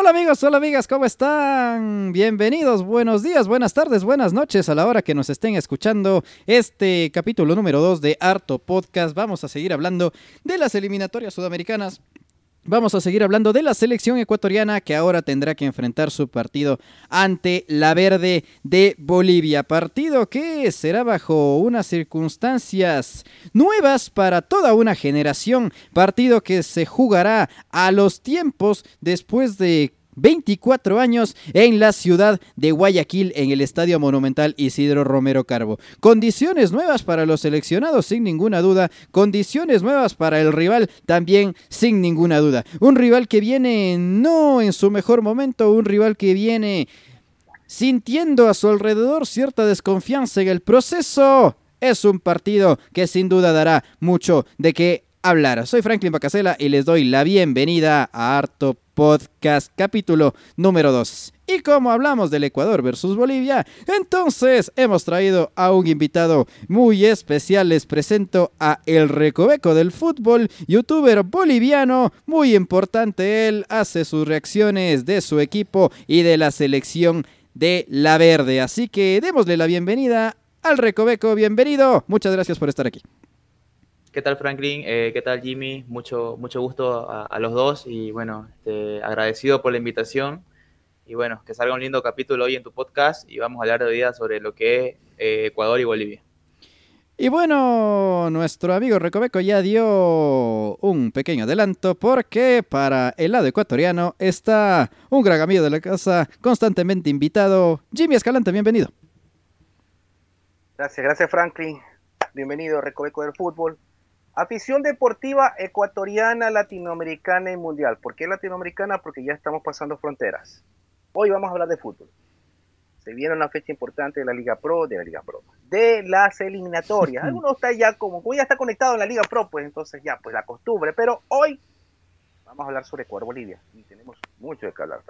Hola amigos, hola amigas, ¿cómo están? Bienvenidos, buenos días, buenas tardes, buenas noches a la hora que nos estén escuchando este capítulo número 2 de Harto Podcast. Vamos a seguir hablando de las eliminatorias sudamericanas. Vamos a seguir hablando de la selección ecuatoriana que ahora tendrá que enfrentar su partido ante la verde de Bolivia. Partido que será bajo unas circunstancias nuevas para toda una generación. Partido que se jugará a los tiempos después de 24 años en la ciudad de Guayaquil en el Estadio Monumental Isidro Romero Carbo. Condiciones nuevas para los seleccionados sin ninguna duda, condiciones nuevas para el rival también sin ninguna duda. Un rival que viene no en su mejor momento, un rival que viene sintiendo a su alrededor cierta desconfianza en el proceso. Es un partido que sin duda dará mucho de qué hablar. Soy Franklin Bacasela y les doy la bienvenida a Harto Podcast capítulo número 2. Y como hablamos del Ecuador versus Bolivia, entonces hemos traído a un invitado muy especial. Les presento a El Recoveco del Fútbol, youtuber boliviano, muy importante. Él hace sus reacciones de su equipo y de la selección de la verde. Así que démosle la bienvenida al Recoveco. Bienvenido. Muchas gracias por estar aquí. ¿Qué tal Franklin? Eh, ¿Qué tal Jimmy? Mucho, mucho gusto a, los dos y bueno, este, agradecido por la invitación y bueno, que salga un lindo capítulo hoy en tu podcast y vamos a hablar de hoy sobre lo que es eh, Ecuador y Bolivia. Y bueno, nuestro amigo Recoveco ya dio un pequeño adelanto porque para el lado ecuatoriano está un gran amigo de la casa, constantemente invitado, Jimmy Escalante, bienvenido. Gracias, gracias Franklin. Bienvenido Recoveco del Fútbol. Afición deportiva ecuatoriana, latinoamericana y mundial. ¿Por qué latinoamericana? Porque ya estamos pasando fronteras. Hoy vamos a hablar de fútbol. Se viene una fecha importante de la Liga Pro, de la Liga Pro, de las eliminatorias. Algunos está ya como, como ya está conectado en la Liga Pro, pues entonces ya, pues la costumbre. Pero hoy vamos a hablar sobre Ecuador Bolivia y tenemos mucho de qué hablar.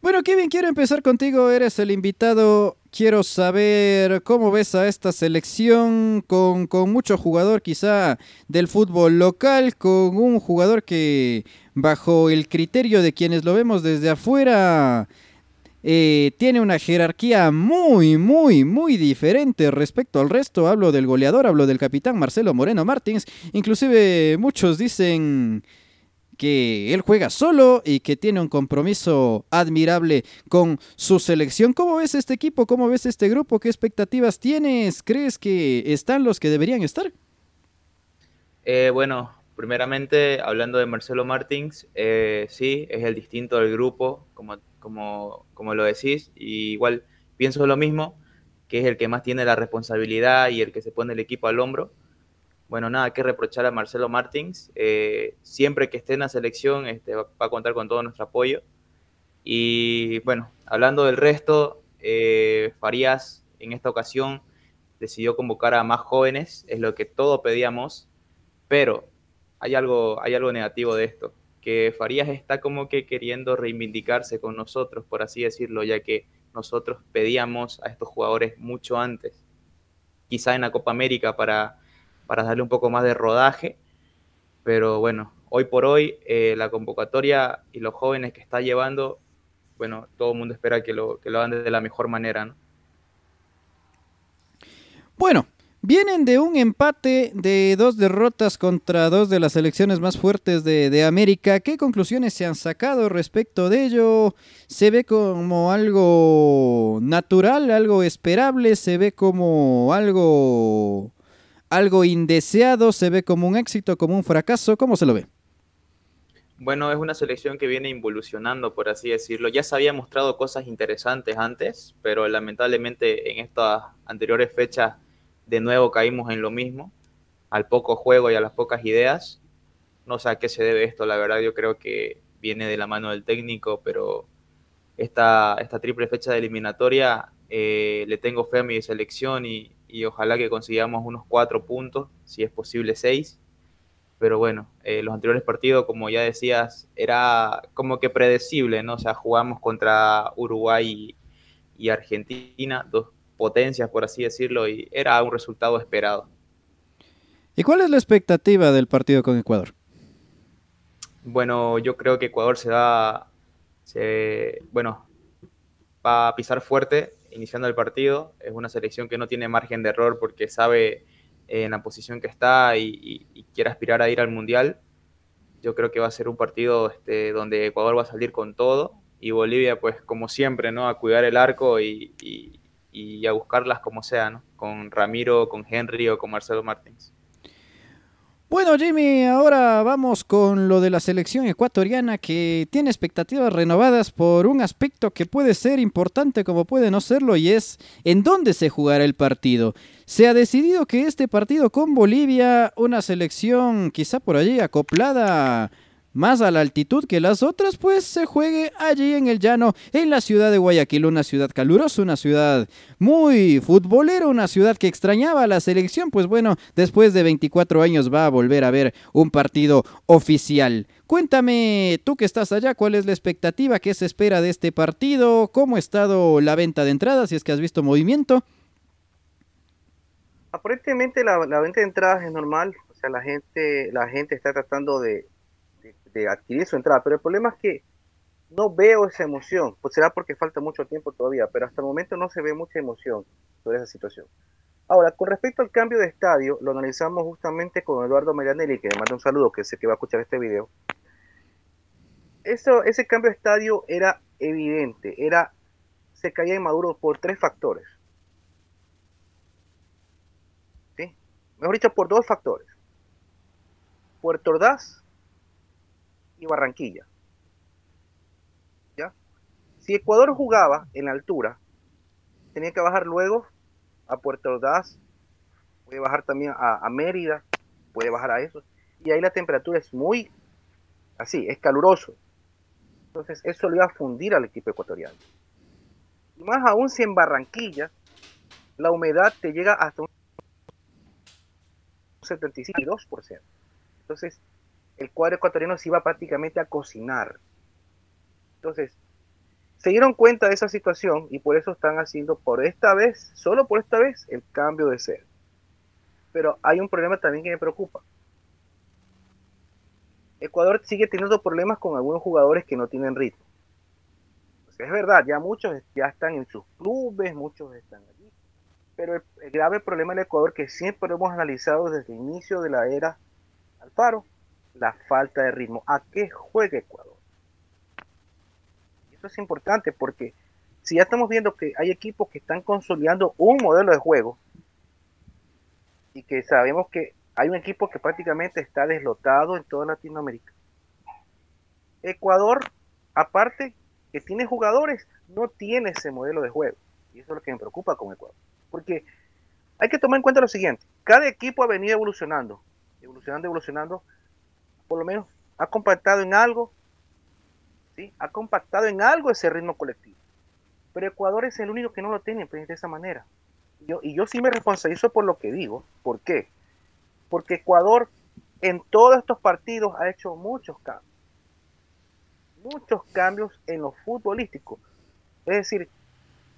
Bueno, Kevin, quiero empezar contigo. Eres el invitado. Quiero saber cómo ves a esta selección con, mucho jugador quizá del fútbol local, con un jugador que bajo el criterio de quienes lo vemos desde afuera eh, tiene una jerarquía muy, muy, muy diferente respecto al resto. Hablo del goleador, hablo del capitán Marcelo Moreno Martins. Inclusive muchos dicen que él juega solo y que tiene un compromiso admirable con su selección. ¿Cómo ves este equipo? ¿Cómo ves este grupo? ¿Qué expectativas tienes? ¿Crees que están los que deberían estar? Eh, bueno, primeramente, hablando de Marcelo Martins, eh, sí, es el distinto del grupo, como, como, como lo decís, y igual pienso lo mismo, que es el que más tiene la responsabilidad y el que se pone el equipo al hombro bueno, nada que reprochar a Marcelo Martins. Eh, siempre que esté en la selección este, va, a contar con todo nuestro apoyo. Y bueno, hablando del resto, eh, Farías en esta ocasión decidió convocar a más jóvenes, es lo que todos pedíamos, pero hay algo, hay algo negativo de esto, que Farías está como que queriendo reivindicarse con nosotros, por así decirlo, ya que nosotros pedíamos a estos jugadores mucho antes, quizá en la Copa América para para darle un poco más de rodaje. Pero bueno, hoy por hoy eh, la convocatoria y los jóvenes que está llevando, bueno, todo el mundo espera que lo, que lo hagan de la mejor manera. ¿no? Bueno, Vienen de un empate de dos derrotas contra dos de las selecciones más fuertes de, de, América. ¿Qué conclusiones se han sacado respecto de ello? ¿Se ve como algo natural, algo esperable? ¿Se ve como algo algo indeseado, se ve como un éxito, como un fracaso, ¿cómo se lo ve? Bueno, es una selección que viene involucionando, por así decirlo. Ya se había mostrado cosas interesantes antes, pero lamentablemente en estas anteriores fechas de nuevo caímos en lo mismo, al poco juego y a las pocas ideas. No sé a qué se debe esto, la verdad yo creo que viene de la mano del técnico, pero esta, esta triple fecha de eliminatoria eh, le tengo fe a mi selección y, y ojalá que consigamos unos cuatro puntos, si es posible seis. Pero bueno, eh, los anteriores partidos, como ya decías, era como que predecible, ¿no? O sea, jugamos contra Uruguay y, Argentina, dos potencias, por así decirlo, y era un resultado esperado. ¿Y cuál es la expectativa del partido con Ecuador? Bueno, yo creo que Ecuador se va, se, bueno, va a pisar fuerte iniciando el partido. Es una selección que no tiene margen de error porque sabe eh, en la posición que está y, quiere aspirar a ir al Mundial. Yo creo que va a ser un partido este, donde Ecuador va a salir con todo y Bolivia, pues como siempre, ¿no? A cuidar el arco y, y a buscarlas como sea, ¿no? Con Ramiro, con Henry o con Marcelo Martins. Bueno, Jimmy, ahora vamos con lo de la selección ecuatoriana que tiene expectativas renovadas por un aspecto que puede ser importante como puede no serlo y es en dónde se jugará el partido. Se ha decidido que este partido con Bolivia, una selección quizá por allí acoplada más a la altitud que las otras, pues se juegue allí en el llano, en la ciudad de Guayaquil, una ciudad calurosa, una ciudad muy futbolera, una ciudad que extrañaba a la selección, pues bueno, después de 24 años va a volver a ver un partido oficial. Cuéntame, tú que estás allá, ¿cuál es la expectativa? ¿Qué se espera de este partido? ¿Cómo ha estado la venta de entradas? Si es que has visto movimiento. Aparentemente la, la venta de entradas es normal, o sea, la gente, la gente está tratando de de adquirir su entrada, pero el problema es que no veo esa emoción, pues será porque falta mucho tiempo todavía, pero hasta el momento no se ve mucha emoción sobre esa situación. Ahora, con respecto al cambio de estadio, lo analizamos justamente con Eduardo Marianelli, que me manda un saludo, que sé que va a escuchar este video. Eso, ese cambio de estadio era evidente, era, se caía en Maduro por tres factores. ¿Sí? Mejor dicho, por dos factores. Puerto Ordaz y Barranquilla. ¿Ya? Si Ecuador jugaba en la altura, tenía que bajar luego a Puerto Ordaz, puede bajar también a, Mérida, puede bajar a eso. Y ahí la temperatura es muy así, es caluroso. Entonces eso le iba a fundir al equipo ecuatoriano. Más aún si en Barranquilla la humedad te llega hasta un 72%. Entonces el cuadro ecuatoriano se iba prácticamente a cocinar. Entonces, se dieron cuenta de esa situación y por eso están haciendo por esta vez, solo por esta vez, el cambio de sede. Pero hay un problema también que me preocupa. Ecuador sigue teniendo problemas con algunos jugadores que no tienen ritmo. es verdad, ya muchos ya están en sus clubes, muchos están allí. Pero el, grave problema del Ecuador que siempre hemos analizado desde el inicio de la era Alfaro la falta de ritmo. ¿A qué juega Ecuador? Eso es importante porque si ya estamos viendo que hay equipos que están consolidando un modelo de juego y que sabemos que hay un equipo que prácticamente está deslotado en toda Latinoamérica. Ecuador, aparte que tiene jugadores, no tiene ese modelo de juego. Y eso es lo que me preocupa con Ecuador. Porque hay que tomar en cuenta lo siguiente. Cada equipo ha venido evolucionando, evolucionando, evolucionando por lo menos ha compactado en algo, ¿sí? ha compactado en algo ese ritmo colectivo. Pero Ecuador es el único que no lo tiene pues, de esa manera. Yo, y yo sí me responsabilizo por lo que digo. ¿Por qué? Porque Ecuador en todos estos partidos ha hecho muchos cambios. Muchos cambios en lo futbolístico. Es decir,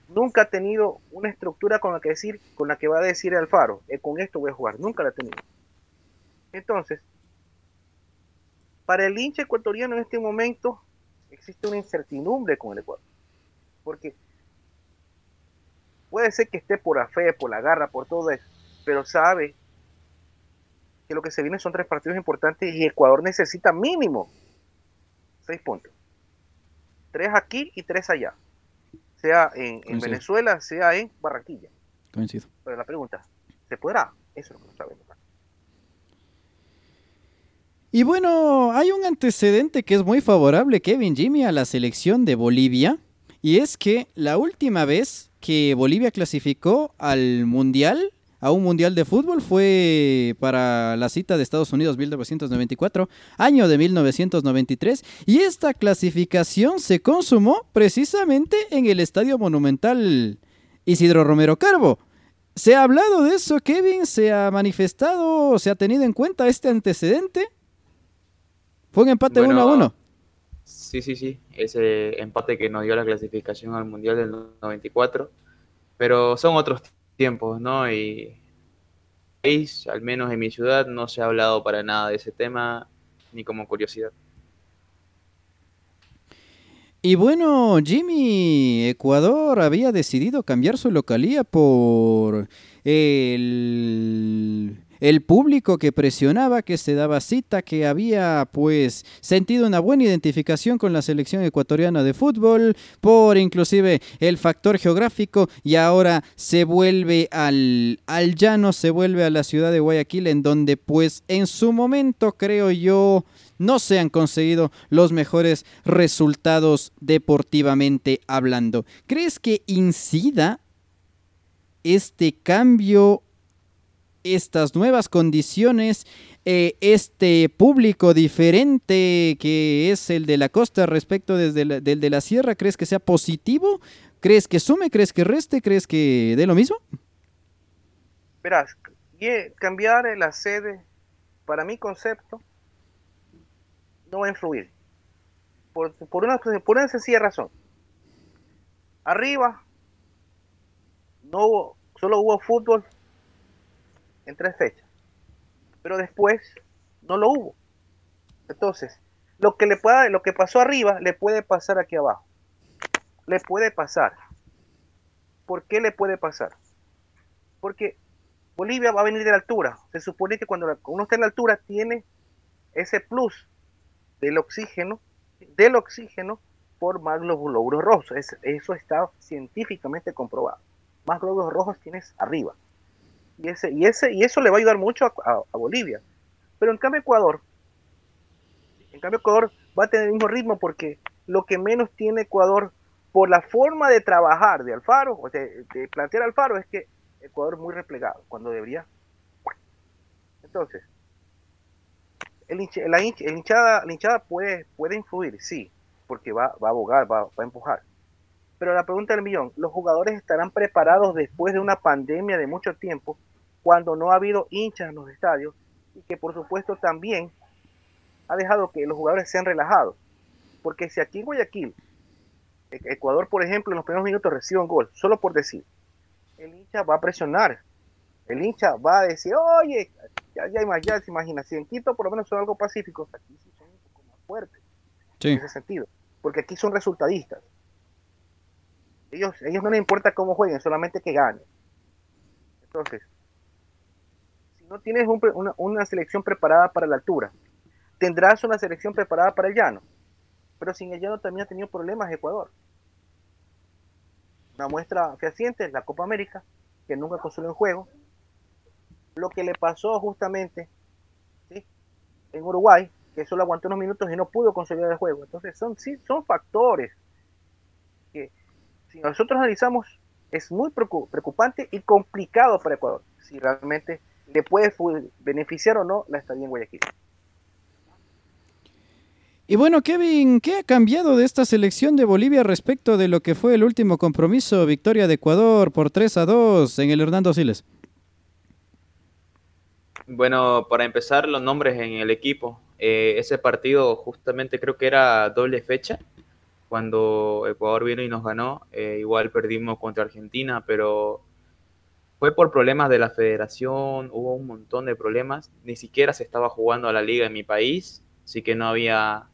nunca ha tenido una estructura con la que decir, con la que va a decir Alfaro, eh, con esto voy a jugar. Nunca la ha tenido. Entonces, para el hincha ecuatoriano en este momento existe una incertidumbre con el Ecuador. Porque puede ser que esté por la fe, por la garra, por todo eso, pero sabe que lo que se viene son tres partidos importantes y Ecuador necesita mínimo seis puntos. Tres aquí y tres allá. Sea en, Venezuela, sea en Barranquilla. Coincido. Pero la pregunta, ¿se podrá? Eso es lo que no sabemos. Y bueno, hay un antecedente que es muy favorable, Kevin Jimmy, a la selección de Bolivia. Y es que la última vez que Bolivia clasificó al Mundial, a un Mundial de Fútbol, fue para la cita de Estados Unidos 1994, año de 1993. Y esta clasificación se consumó precisamente en el Estadio Monumental Isidro Romero Carbo. ¿Se ha hablado de eso, Kevin? ¿Se ha manifestado, se ha tenido en cuenta este antecedente? Fue un empate 1 a 1. Sí, sí, sí. Ese empate que nos dio la clasificación al Mundial del 94. Pero son otros tiempos, ¿no? Y al menos en mi ciudad, no se ha hablado para nada de ese tema, ni como curiosidad. Y bueno, Jimmy, Ecuador había decidido cambiar su localía por el, el público que presionaba, que se daba cita, que había pues sentido una buena identificación con la selección ecuatoriana de fútbol, por inclusive el factor geográfico y ahora se vuelve al, al llano, se vuelve a la ciudad de Guayaquil en donde pues en su momento creo yo no se han conseguido los mejores resultados deportivamente hablando. ¿Crees que incida este cambio, estas nuevas condiciones, eh, este público diferente que es el de la costa respecto desde del de la sierra, ¿crees que sea positivo? ¿Crees que sume? ¿Crees que reste? ¿Crees que dé lo mismo? Verás, cambiar la sede, para mi concepto, no va a influir. Por, por, una, por una sencilla razón. Arriba, no solo hubo fútbol en tres fechas. Pero después no lo hubo. Entonces, lo que le pueda, lo que pasó arriba le puede pasar aquí abajo. Le puede pasar. ¿Por qué le puede pasar? Porque Bolivia va a venir de la altura. Se supone que cuando uno está en la altura tiene ese plus del oxígeno, del oxígeno por más glóbulos rojos. eso está científicamente comprobado. Más glóbulos rojos tienes arriba. Y, ese, y, ese, y eso le va a ayudar mucho a, Bolivia. Pero en cambio Ecuador, en cambio Ecuador va a tener el mismo ritmo porque lo que menos tiene Ecuador por la forma de trabajar de Alfaro, o de, de plantear Alfaro, es que Ecuador es muy replegado, cuando debería. Entonces, el, la, hinchada, la hinchada puede, puede influir, sí, porque va, va a abogar, va, a empujar. Pero la pregunta del millón, ¿los jugadores estarán preparados después de una pandemia de mucho tiempo, cuando no ha habido hinchas en los estadios y que por supuesto también ha dejado que los jugadores sean relajados? Porque si aquí en Guayaquil, e, Ecuador, por ejemplo, en los primeros minutos recibe un gol, solo por decir, el hincha va a presionar, el hincha va a decir, oye, ya, ya, ya se imagina, si en Quito por lo menos son algo pacíficos, aquí sí son un poco más fuertes en ese sentido, porque aquí son resultadistas. Ellos, ellos no les importa cómo jueguen, solamente que ganen. Entonces, si no tienes una, una selección preparada para la altura, tendrás una selección preparada para el llano, pero sin el llano también ha tenido problemas Ecuador. Una muestra fehaciente es la Copa América, que nunca consoló en juego, lo que le pasó justamente en Uruguay, que solo aguantó unos minutos y no pudo consolidar el juego. Entonces son, sí, son factores si nosotros analizamos es muy preocupante y complicado para Ecuador, si realmente le puede beneficiar o no la estadía en Guayaquil. Y bueno, Kevin, ¿qué ha cambiado de esta selección de Bolivia respecto de lo que fue el último compromiso, victoria de Ecuador por 3 a 2 en el Hernando Siles? Bueno, para empezar, los nombres en el equipo. Eh, ese partido justamente creo que era doble fecha, cuando Ecuador vino y nos ganó. Eh, igual perdimos contra Argentina, pero fue por problemas de la federación, hubo un montón de problemas. Ni siquiera se estaba jugando a la liga en mi país, así que no había,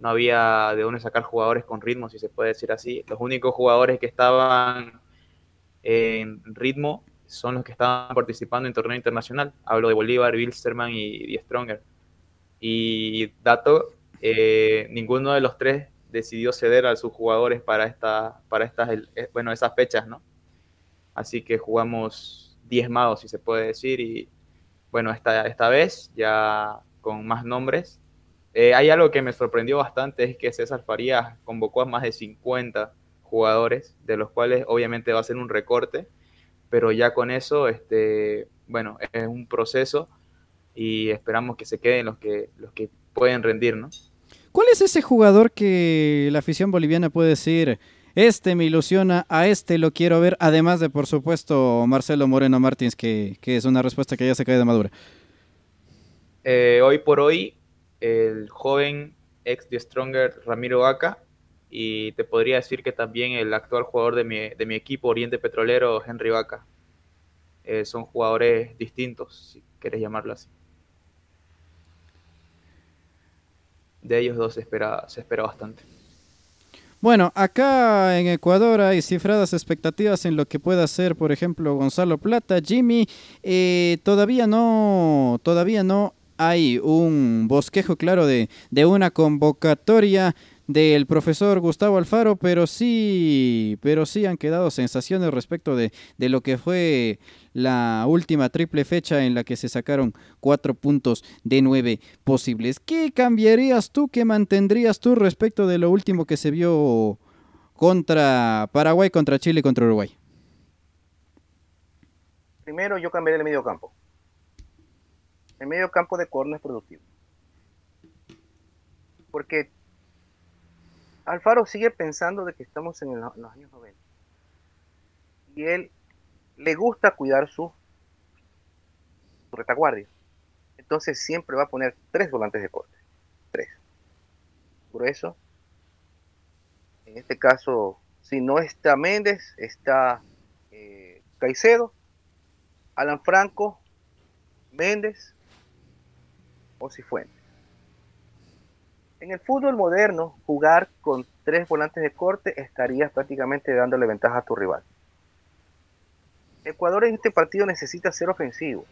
no había de dónde sacar jugadores con ritmo, si se puede decir así. Los únicos jugadores que estaban en ritmo son los que estaban participando en torneo internacional. Hablo de Bolívar, Wilstermann y, y Stronger. Y dato, eh, ninguno de los tres decidió ceder a sus jugadores para, esta, para estas, eh, bueno, esas fechas, ¿no? Así que jugamos diezmados, si se puede decir, y bueno, esta, esta vez ya con más nombres. Eh, hay algo que me sorprendió bastante, es que César Farías convocó a más de 50 jugadores, de los cuales obviamente va a ser un recorte, pero ya con eso, este, bueno, es un proceso y esperamos que se queden los que, los que pueden rendir, ¿no? ¿Cuál es ese jugador que la afición boliviana puede decir, este me ilusiona, a este lo quiero ver, además de, por supuesto, Marcelo Moreno Martins, que, es una respuesta que ya se cae de madura? Eh, hoy por hoy, el joven ex de Stronger Ramiro Vaca y te podría decir que también el actual jugador de mi, de mi equipo, Oriente Petrolero, Henry Vaca. Eh, son jugadores distintos, si quieres llamarlo así. De ellos dos se espera, se espera bastante. Bueno, acá en Ecuador hay cifradas expectativas en lo que pueda hacer, por ejemplo, Gonzalo Plata, Jimmy. Eh, todavía no, todavía no hay un bosquejo claro de, de una convocatoria del profesor Gustavo Alfaro, pero sí, pero sí han quedado sensaciones respecto de, de, lo que fue la última triple fecha en la que se sacaron cuatro puntos de nueve posibles. ¿Qué cambiarías tú, qué mantendrías tú respecto de lo último que se vio contra Paraguay, contra Chile contra Uruguay? Primero yo cambiaría el medio campo. El medio campo de corno productivo. Porque Alfaro sigue pensando de que estamos en, los años 90. Y él le gusta cuidar su, retaguardia. Entonces siempre va a poner tres volantes de corte. Tres. Por eso, en este caso, si no está Méndez, está eh, Caicedo, Alan Franco, Méndez o Cifuentes. En el fútbol moderno, jugar con tres volantes de corte estarías prácticamente dándole ventaja a tu rival. Ecuador en este partido necesita ser ofensivo,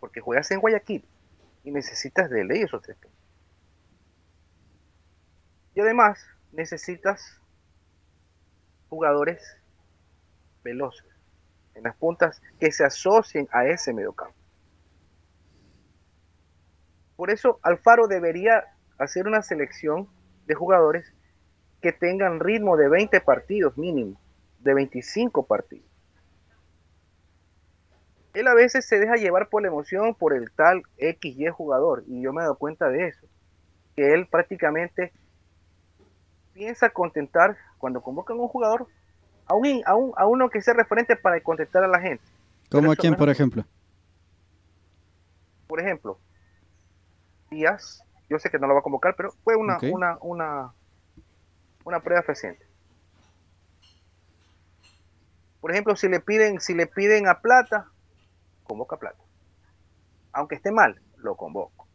porque juegas en Guayaquil y necesitas de ley esos tres puntos. Y además necesitas jugadores veloces en las puntas que se asocien a ese mediocampo. Por eso Alfaro debería hacer una selección de jugadores que tengan ritmo de 20 partidos mínimo, de 25 partidos. Él a veces se deja llevar por la emoción por el tal XY jugador, y yo me he dado cuenta de eso, que él prácticamente piensa contentar cuando convocan a un jugador, a, un, a, uno que sea referente para contentar a la gente. ¿Como a quién, por ejemplo? Por ejemplo, Díaz, yo sé que no lo va a convocar, pero fue una, una, una, una prueba fehaciente. Por ejemplo, si le piden, si le piden a Plata, convoca a Plata. Aunque esté mal, lo convoco.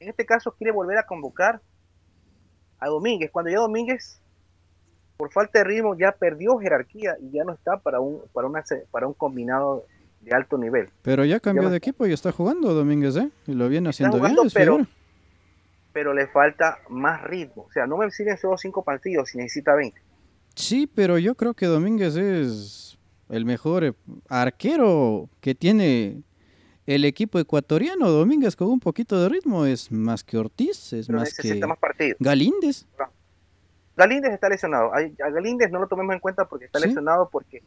En este caso quiere volver a convocar a Domínguez, cuando ya Domínguez, por falta de ritmo, ya perdió jerarquía y ya no está para un, para una, para un combinado de alto nivel. Pero ya cambió de equipo y está jugando Domínguez, ¿eh? Y lo viene haciendo bien. Pero, pero le falta más ritmo. O sea, no me sirven solo cinco partidos si necesita 20. Sí, pero yo creo que Domínguez es el mejor eh, arquero que tiene el equipo ecuatoriano. Domínguez con un poquito de ritmo es más que Ortiz, es más que más partidos. Galíndez. Galíndez está lesionado. A Galíndez no lo tomemos en cuenta porque está lesionado porque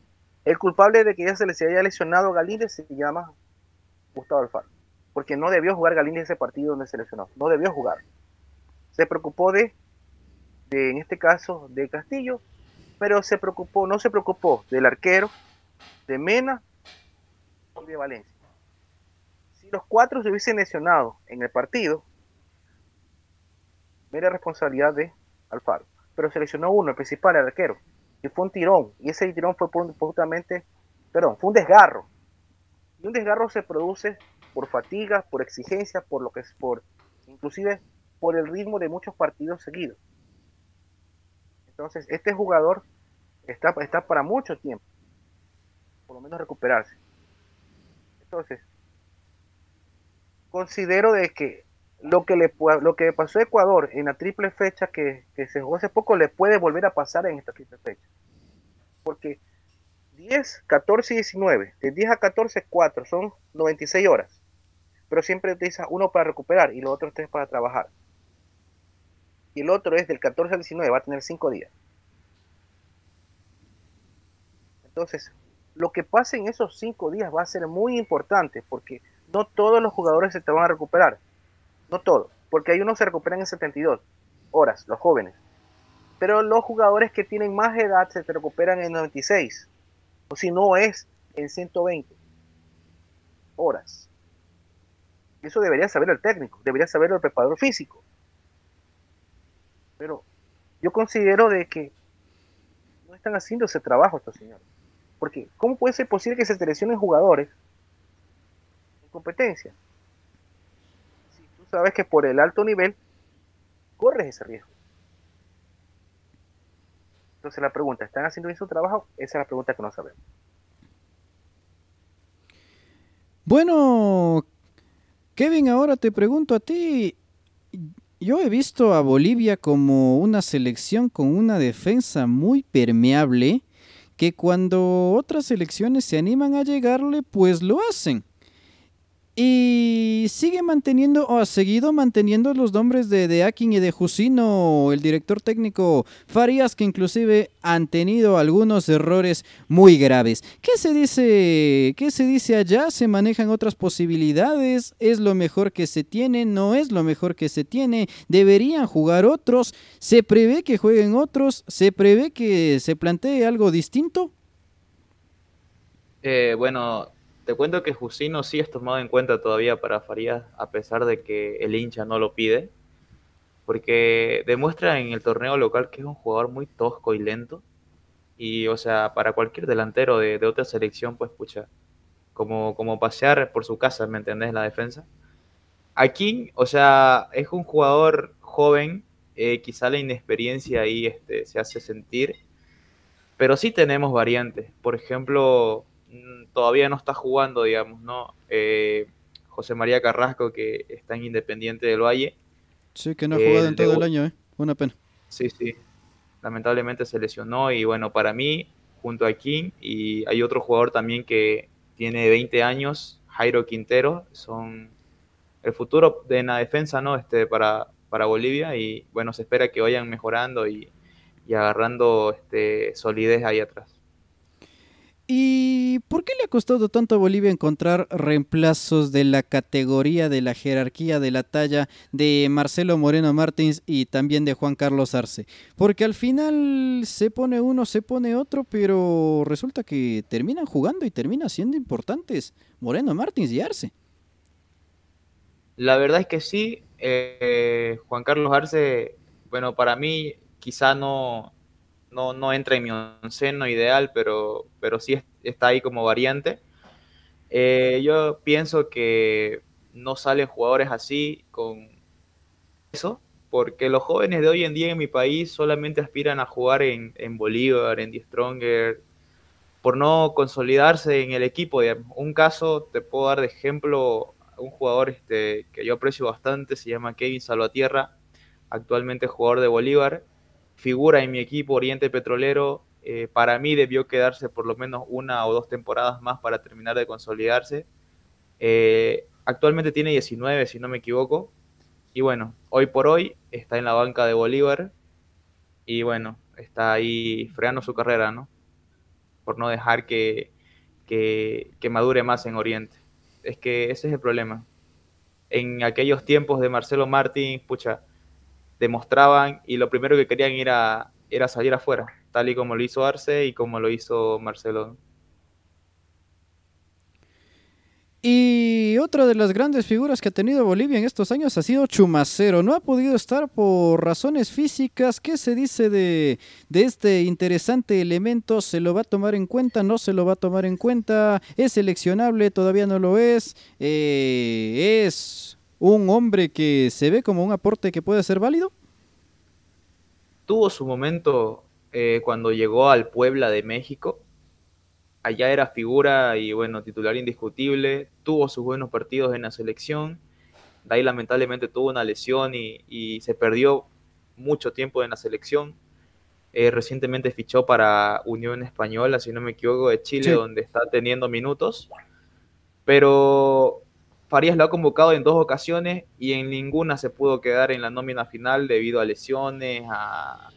el culpable de que ya se le haya lesionado a Galíndez se llama Gustavo Alfaro. Porque no debió jugar Galíndez ese partido donde se lesionó. No debió jugar. Se preocupó de, de, en este caso, de Castillo, pero se preocupó, no se preocupó del arquero, de Mena y de Valencia. Si los cuatro se hubiesen lesionado en el partido, era responsabilidad de Alfaro. Pero se lesionó uno, el principal, el arquero y fue un tirón, y ese tirón fue justamente, perdón, fue un desgarro. Y un desgarro se produce por fatiga, por exigencia, por lo que es por, inclusive por el ritmo de muchos partidos seguidos. Entonces, este jugador está, está para mucho tiempo, por lo menos recuperarse. Entonces, considero de que lo que le lo que pasó a Ecuador en la triple fecha que, se jugó hace poco le puede volver a pasar en esta triple fecha. Porque 10, 14 y 19, de 10 a 14, 4, son 96 horas. Pero siempre utiliza uno para recuperar y los otros tres para trabajar. El otro es del 14 al 19, va a tener 5 días. Entonces, lo que pase en esos 5 días va a ser muy importante porque no todos los jugadores se te van a recuperar no todo, porque hay unos que se recuperan en 72 horas, los jóvenes. Pero los jugadores que tienen más edad se recuperan en 96, o si no es en 120 horas. Eso debería saber el técnico, debería saber el preparador físico. Pero yo considero de que no están haciendo ese trabajo estos señores. Porque ¿cómo puede ser posible que se seleccionen jugadores en competencia? sabes que por el alto nivel corres ese riesgo. Entonces la pregunta, ¿están haciendo bien su trabajo? Esa es la pregunta que no sabemos. Bueno, Kevin, ahora te pregunto a ti. Yo he visto a Bolivia como una selección con una defensa muy permeable, que cuando otras selecciones se animan a llegarle, pues lo hacen. Y sigue manteniendo, o ha seguido manteniendo los nombres de, de Akin y de Jusino, el director técnico Farías, que inclusive han tenido algunos errores muy graves. ¿Qué se dice? ¿Qué se dice allá? ¿Se manejan otras posibilidades? ¿Es lo mejor que se tiene? ¿No es lo mejor que se tiene? ¿Deberían jugar otros? ¿Se prevé que jueguen otros? ¿Se prevé que se plantee algo distinto? Eh, bueno, te cuento que Jusino sí es tomado en cuenta todavía para Farías, a pesar de que el hincha no lo pide, porque demuestra en el torneo local que es un jugador muy tosco y lento. Y, o sea, para cualquier delantero de, otra selección, pues, pucha, como, como pasear por su casa, ¿me entendés? La defensa. Aquí, o sea, es un jugador joven, eh, quizá la inexperiencia ahí este, se hace sentir, pero sí tenemos variantes. Por ejemplo, todavía no está jugando, digamos, ¿no? Eh, José María Carrasco, que está en Independiente del Valle. Sí, que no ha jugado en todo el año, ¿eh? Una pena. Sí, sí. Lamentablemente se lesionó y bueno, para mí, junto a King, y hay otro jugador también que tiene 20 años, Jairo Quintero, son el futuro de la defensa, ¿no? Este, para, para Bolivia y bueno, se espera que vayan mejorando y, y agarrando este, solidez ahí atrás. ¿Y por qué le ha costado tanto a Bolivia encontrar reemplazos de la categoría, de la jerarquía, de la talla de Marcelo Moreno Martins y también de Juan Carlos Arce? Porque al final se pone uno, se pone otro, pero resulta que terminan jugando y terminan siendo importantes Moreno Martins y Arce. La verdad es que sí, eh, Juan Carlos Arce, bueno, para mí quizá no, no, no entra en mi onceno ideal, pero, pero sí está ahí como variante. Eh, yo pienso que no salen jugadores así con eso, porque los jóvenes de hoy en día en mi país solamente aspiran a jugar en, en Bolívar, en The Stronger, por no consolidarse en el equipo. Un caso, te puedo dar de ejemplo, un jugador este, que yo aprecio bastante, se llama Kevin Salvatierra, actualmente jugador de Bolívar, figura en mi equipo Oriente Petrolero. Eh, para mí debió quedarse por lo menos una o dos temporadas más para terminar de consolidarse. Eh, actualmente tiene 19, si no me equivoco. Y bueno, hoy por hoy está en la banca de Bolívar. Y bueno, está ahí fregando su carrera, ¿no? Por no dejar que, que, que madure más en Oriente. Es que ese es el problema. En aquellos tiempos de Marcelo Martín, pucha, demostraban y lo primero que querían era, era salir afuera, tal y como lo hizo Arce y como lo hizo Marcelo. Y otra de las grandes figuras que ha tenido Bolivia en estos años ha sido Chumacero. No ha podido estar por razones físicas. ¿Qué se dice de, de, este interesante elemento? ¿Se lo va a tomar en cuenta? ¿No se lo va a tomar en cuenta? ¿Es seleccionable? ¿Todavía no lo es? Eh, ¿Es un hombre que se ve como un aporte que puede ser válido? Tuvo su momento eh, cuando llegó al Puebla de México. Allá era figura y bueno, titular indiscutible. Tuvo sus buenos partidos en la selección. De ahí lamentablemente tuvo una lesión y, se perdió mucho tiempo en la selección. Eh, recientemente fichó para Unión Española, si no me equivoco, de Chile, donde está teniendo minutos. Pero Farías lo ha convocado en dos ocasiones y en ninguna se pudo quedar en la nómina final debido a lesiones, a,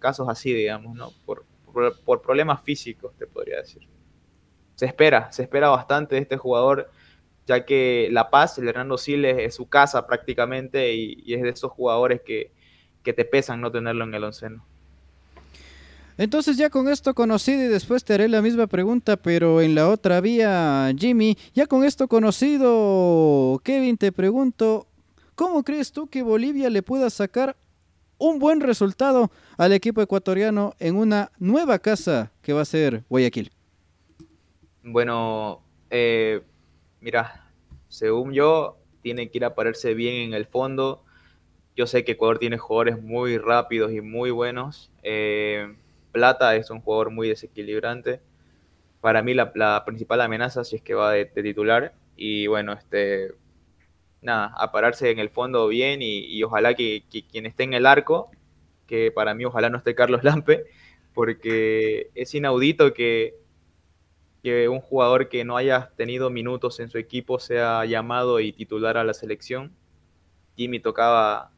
casos así, digamos, ¿no? Por, problemas físicos, te podría decir. Se espera, se espera bastante de este jugador, ya que La Paz, el Hernando Siles, es su casa prácticamente y, es de esos jugadores que, que te pesan no tenerlo en el onceno. Entonces ya con esto conocido y después te haré la misma pregunta, pero en la otra vía, Jimmy, ya con esto conocido, Kevin, te pregunto, ¿cómo crees tú que Bolivia le pueda sacar un buen resultado al equipo ecuatoriano en una nueva casa que va a ser Guayaquil? Bueno, eh, mira, según yo, tiene que ir a pararse bien en el fondo, yo sé que Ecuador tiene jugadores muy rápidos y muy buenos. Eh, Plata es un jugador muy desequilibrante. Para mí la, principal amenaza si es que va de, titular. Y bueno, este, nada, a pararse en el fondo bien y, ojalá que, quien esté en el arco, que para mí ojalá no esté Carlos Lampe, porque es inaudito que, que un jugador que no haya tenido minutos en su equipo sea llamado y titular a la selección. Jimmy tocaba,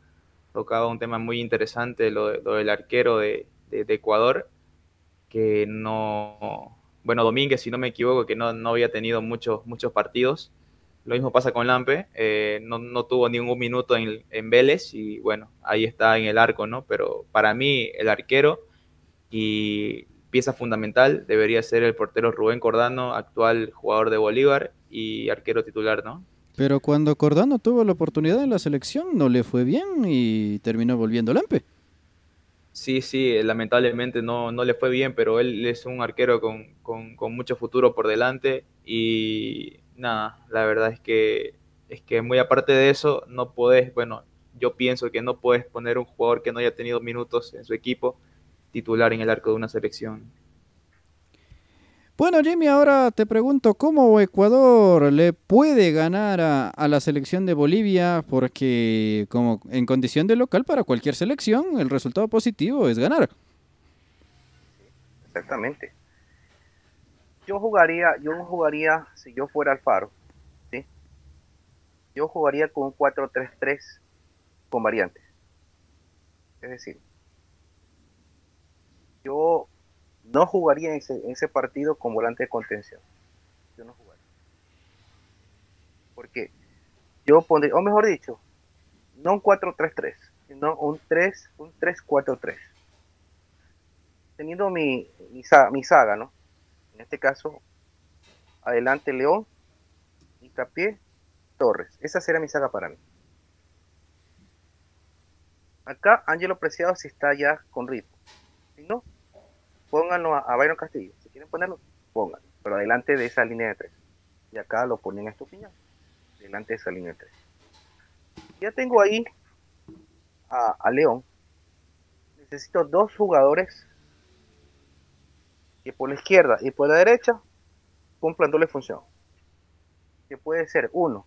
tocaba un tema muy interesante, lo, del arquero de, Ecuador, que no, bueno, Domínguez, si no me equivoco, que no, había tenido muchos, muchos partidos. Lo mismo pasa con Lampe, eh, no, tuvo ningún minuto en, en, Vélez y bueno, ahí está en el arco, ¿no? Pero para mí el arquero y pieza fundamental debería ser el portero Rubén Cordano, actual jugador de Bolívar y arquero titular, ¿no? Pero cuando Cordano tuvo la oportunidad en la selección no le fue bien y terminó volviendo Lampe. Sí, sí, lamentablemente no, no le fue bien, pero él es un arquero con, con, mucho futuro por delante y nada, la verdad es que es que muy aparte de eso no podés, bueno, yo pienso que no puedes poner un jugador que no haya tenido minutos en su equipo titular en el arco de una selección. Bueno, Jimmy, ahora te pregunto, ¿cómo Ecuador le puede ganar a, la selección de Bolivia? Porque como en condición de local para cualquier selección, el resultado positivo es ganar. Exactamente. Yo jugaría, yo jugaría, si yo fuera Alfaro, ¿sí? yo jugaría con un 4-3-3 con variantes. Es decir, yo no jugaría en ese, partido con volante de contención. Yo no jugaría. Porque yo pondría, o mejor dicho, no un 4-3-3, sino un 3, un 3-4-3. Teniendo mi, mi, mi, saga, ¿no? En este caso, adelante León, Itapié, Torres. Esa sería mi saga para mí. Acá Ángelo Preciado si está ya con ritmo. Si no, pónganlo a, a Castillo. Si quieren ponerlo, pónganlo. Pero adelante de esa línea de tres. Y acá lo ponen a Estupiñán. Delante de esa línea de tres. Ya tengo ahí a, León. Necesito dos jugadores que por la izquierda y por la derecha cumplan doble función. Que puede ser uno,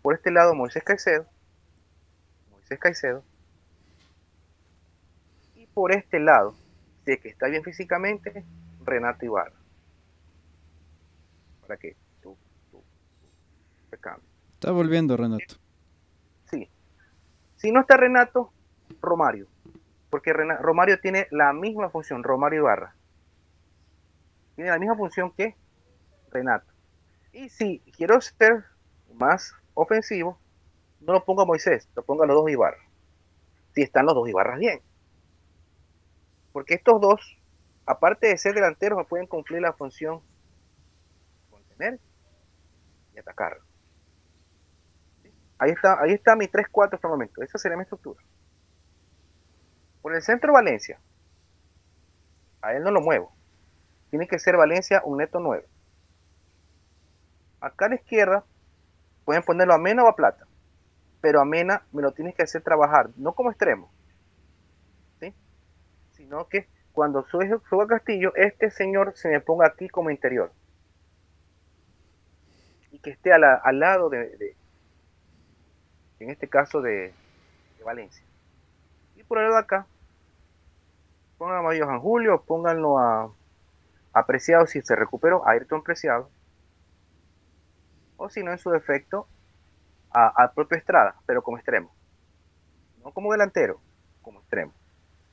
por este lado Moisés Caicedo, Moisés Caicedo, y por este lado de que está bien físicamente, Renato Ibarra. ¿Para qué? Tú, tú, Está volviendo Renato. Sí. Si no está Renato, Romario. Porque Romario tiene la misma función, Romario Ibarra. Tiene la misma función que Renato. Y si quiero ser más ofensivo, no lo pongo a Moisés, lo pongo a los dos Ibarra. Si están los dos Ibarras bien. Porque estos dos, aparte de ser delanteros, pueden cumplir la función contener y atacar. Ahí está, ahí está mi 3-4 hasta el momento. Esa sería mi estructura. Por el centro Valencia. A él no lo muevo. Tiene que ser Valencia un neto 9. Acá a la izquierda pueden ponerlo a Mena o a Plata. Pero a Mena me lo tienes que hacer trabajar, no como extremo, sino que cuando suba a Castillo, este señor se me ponga aquí como interior. Y que esté al lado de, en este caso, de, Valencia. Y por el lado de acá, pónganlo a Johan Julio, pónganlo a Apreciado si se recuperó, a Ayrton Preciado. O si no, en su defecto, a propio Estrada, pero como extremo. No como delantero, como extremo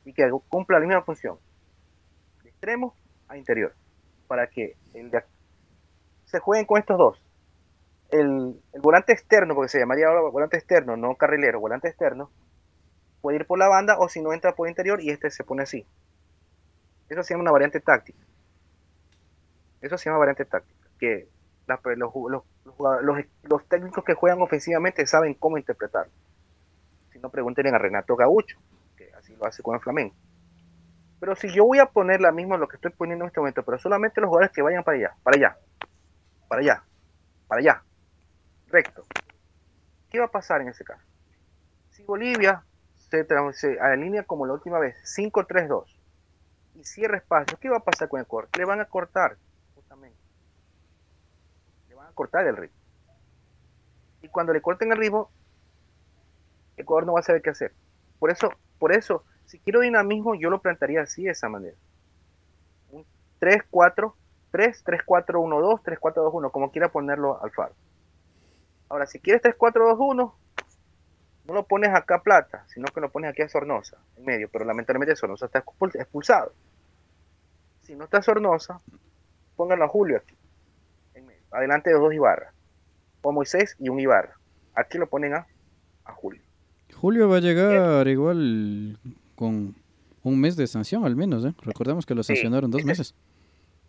y que cumpla la misma función de extremo a interior para que se jueguen con estos dos. El, volante externo porque se llamaría ahora volante externo no carrilero volante externo puede ir por la banda o si no entra por interior y este se pone así. Eso se llama una variante táctica. Eso se llama variante táctica que los, los, los, técnicos que juegan ofensivamente saben cómo interpretarlo. Si no pregunten a Renato Gaucho hace con el Flamengo. Pero si yo voy a poner la misma lo que estoy poniendo en este momento, pero solamente los jugadores que vayan para allá, para allá, para allá, para allá, recto. ¿Qué va a pasar en ese caso? Si Bolivia se, se alinea como la última vez, 5-3-2, y cierra espacio, ¿qué va a pasar con el corte? Le van a cortar, justamente. Le van a cortar el ritmo. Y cuando le corten el ritmo, el jugador no va a saber qué hacer. Por eso, por eso, si quiero dinamismo, yo lo plantearía así, de esa manera. Un 3-4, 3, 3-4-1-2, 3-4-2-1, como quiera ponerlo al faro. Ahora, si quieres 3-4-2-1, no lo pones acá a Plata, sino que lo pones aquí a Sornosa, en medio, pero lamentablemente Sornosa está expulsado. Si no está Sornosa, pónganlo a Julio aquí, en medio, adelante de dos Ibarra, o Moisés y un Ibarra. Aquí lo ponen a, a Julio. Julio va a llegar igual con un mes de sanción al menos, ¿eh? Recordemos que lo sancionaron dos meses.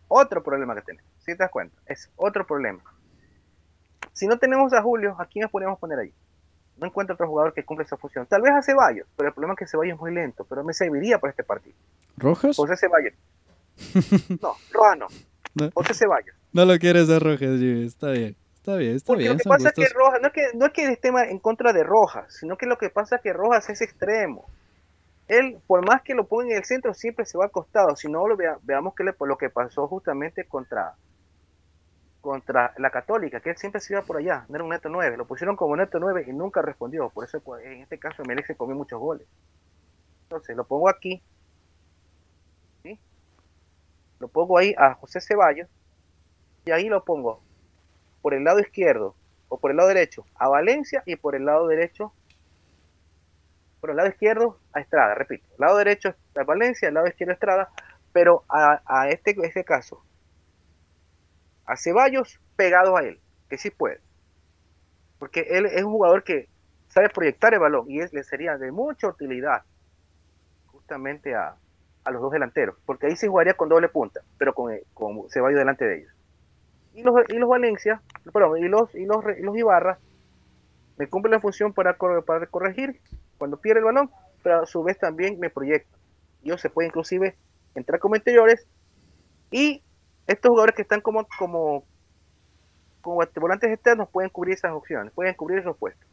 Otro problema que tenemos, si te das cuenta, es otro problema. Si no tenemos a Julio, ¿a quién nos podemos poner ahí? No encuentro otro jugador que cumpla esa función. Tal vez a Ceballos, pero el problema es que Ceballos es muy lento, pero me serviría para este partido. ¿Rojas? José Ceballos. no, Rojas no. José Ceballos. No lo quieres a Rojas, Está bien. Está bien, está bien. Lo que pasa es que Rojas, no es que, no es que esté en contra de Rojas, sino que lo que pasa es que Rojas es extremo. Él, por más que lo ponga en el centro, siempre se va acostado. Si no, lo veamos que le, lo que pasó justamente contra, contra la Católica, que él siempre se iba por allá, no era un neto 9, lo pusieron como neto 9 y nunca respondió, por eso en este caso Melec se comió muchos goles. Entonces lo pongo aquí, lo pongo ahí a José Ceballos y ahí lo pongo por el lado izquierdo o por el lado derecho a Valencia y por el lado derecho, por el lado izquierdo a Estrada, repito, el lado derecho a Valencia, el lado izquierdo a Estrada, pero a, a este, este caso a Ceballos pegados a él, que sí puede. Porque él es un jugador que sabe proyectar el balón y es, le sería de mucha utilidad justamente a, los dos delanteros, porque ahí se jugaría con doble punta, pero con, Ceballos delante de ellos. Y los, y los Valencia, perdón, y los, y los, y los Ibarra me cumplen la función para, para corregir cuando pierde el balón, pero a su vez también me proyectan. Ellos se puede inclusive entrar como interiores y estos jugadores que están como, como, como volantes externos pueden cubrir esas opciones, pueden cubrir esos puestos.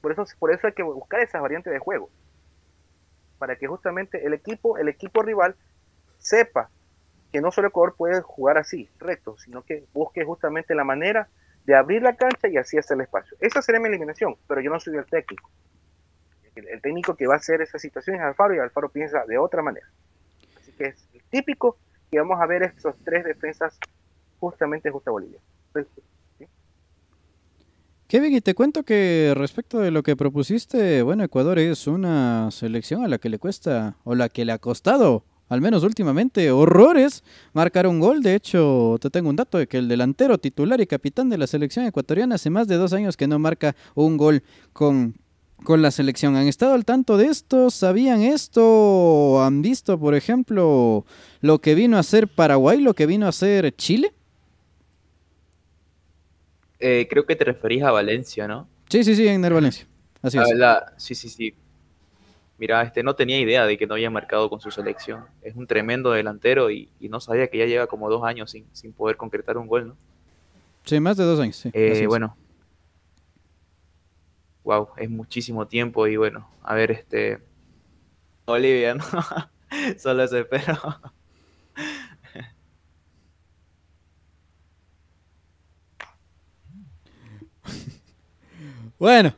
Por eso, por eso hay que buscar esas variantes de juego. Para que justamente el equipo, el equipo rival sepa que no solo el jugador puede jugar así, recto, sino que busque justamente la manera de abrir la cancha y así hacer el espacio. Esa sería mi eliminación, pero yo no soy el técnico. El, técnico que va a hacer esa situación es Alfaro y Alfaro piensa de otra manera. Así que es típico y vamos a ver esos tres defensas justamente justo a Bolivia. Kevin, y te cuento que respecto de lo que propusiste, bueno, Ecuador es una selección a la que le cuesta, o la que le ha costado, al menos últimamente, horrores marcar un gol. De hecho, te tengo un dato de que el delantero titular y capitán de la selección ecuatoriana hace más de dos años que no marca un gol con con la selección. ¿Han estado al tanto de esto? ¿Sabían esto? ¿Han visto, por ejemplo, lo que vino a hacer Paraguay, lo que vino a hacer Chile? Eh, creo que te referís a Valencia, ¿no? Sí, sí, sí, en Valencia. Así es. sí, sí, sí. Mira, este no tenía idea de que no había marcado con su selección. Es un tremendo delantero y, no sabía que ya lleva como dos años sin, sin, poder concretar un gol, ¿no? Sí, más de dos años. Sí, eh, bueno, wow, es muchísimo tiempo y bueno, a ver, este, Olivia, ¿no? Solo eso espero. bueno,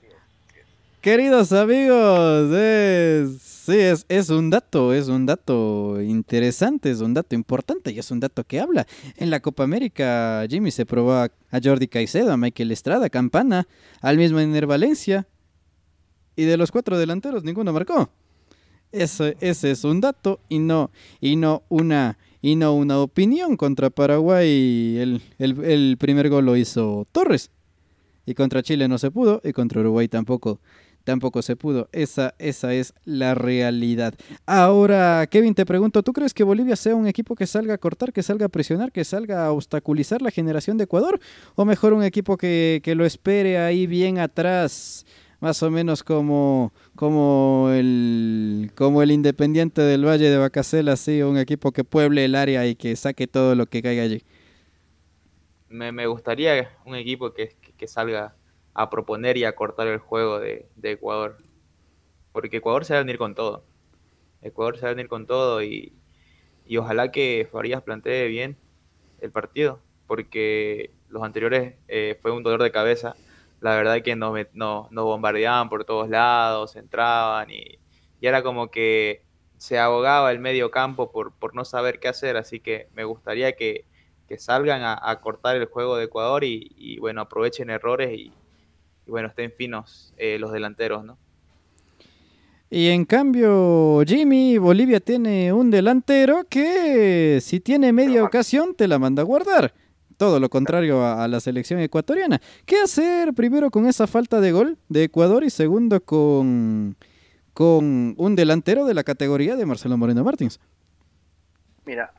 queridos amigos, es Sí, es, es un dato, es un dato interesante, es un dato importante y es un dato que habla. En la Copa América, Jimmy se probó a, Jordi Caicedo, a Michael Estrada, Campana, al mismo Ener Valencia. Y de los cuatro delanteros, ninguno marcó. Ese, ese es un dato y no, y no una y no una opinión. Contra Paraguay el, el, el primer gol lo hizo Torres. Y contra Chile no se pudo y contra Uruguay tampoco tampoco se pudo. Esa, esa es la realidad. Ahora, Kevin, te pregunto, ¿tú crees que Bolivia sea un equipo que salga a cortar, que salga a presionar, que salga a obstaculizar la generación de Ecuador? ¿O mejor un equipo que, lo espere ahí bien atrás? más o menos como, como, el, como el Independiente del Valle de Bacasel, así, un equipo que pueble el área y que saque todo lo que caiga allí. Me, gustaría un equipo que, que salga a proponer y a cortar el juego de, Ecuador. porque Ecuador se va a venir con todo. Ecuador se va a venir con todo y, y ojalá que Farías plantee bien el partido, porque los anteriores eh, fue un dolor de cabeza. La verdad que nos, nos, bombardeaban por todos lados, entraban y, y, era como que se ahogaba el medio campo por, por no saber qué hacer, así que me gustaría que, que salgan a, a, cortar el juego de Ecuador y, y bueno, aprovechen errores y, y bueno, estén finos eh, los delanteros, ¿no? Y en cambio, Jimmy, Bolivia tiene un delantero que si tiene media ocasión te la manda a guardar. Todo lo contrario a, a, la selección ecuatoriana. ¿Qué hacer primero con esa falta de gol de Ecuador y segundo con, con un delantero de la categoría de Marcelo Moreno Martins? Mira,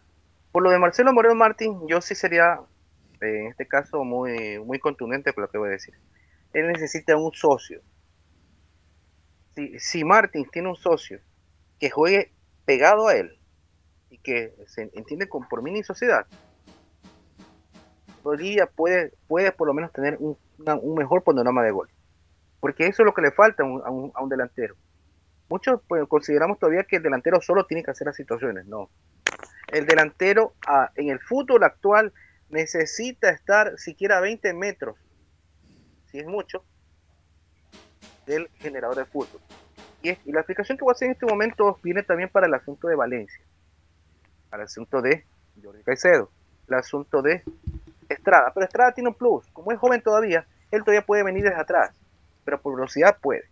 por lo de Marcelo Moreno Martins, yo sí sería, eh, en este caso, muy, muy contundente por lo que voy a decir. Él necesita un socio si, si Martins tiene un socio que juegue pegado a él y que se entiende con por mini sociedad, Bolivia puede, puede por lo menos tener un, mejor panorama de gol. Porque eso es lo que le falta a un, delantero. Muchos pues, consideramos todavía que el delantero solo tiene que hacer las situaciones. No. El delantero a, en el fútbol actual necesita estar siquiera a 20 metros, si es mucho, del generador de fútbol. Y, es, la explicación que voy a hacer en este momento viene también para el asunto de Valencia, para el asunto de Jordi Caicedo, el asunto de Estrada. Pero Estrada tiene un plus, como es joven todavía, él todavía puede venir desde atrás, pero por velocidad puede.